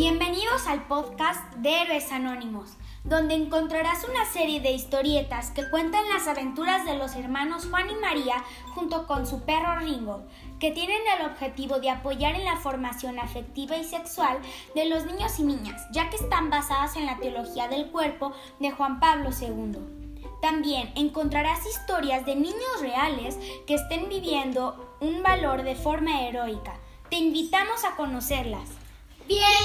Bienvenidos al podcast de Héroes Anónimos, donde encontrarás una serie de historietas que cuentan las aventuras de los hermanos Juan y María junto con su perro Ringo, que tienen el objetivo de apoyar en la formación afectiva y sexual de los niños y niñas, ya que están basadas en la teología del cuerpo de Juan Pablo II. También encontrarás historias de niños reales que estén viviendo un valor de forma heroica. Te invitamos a conocerlas. Bien.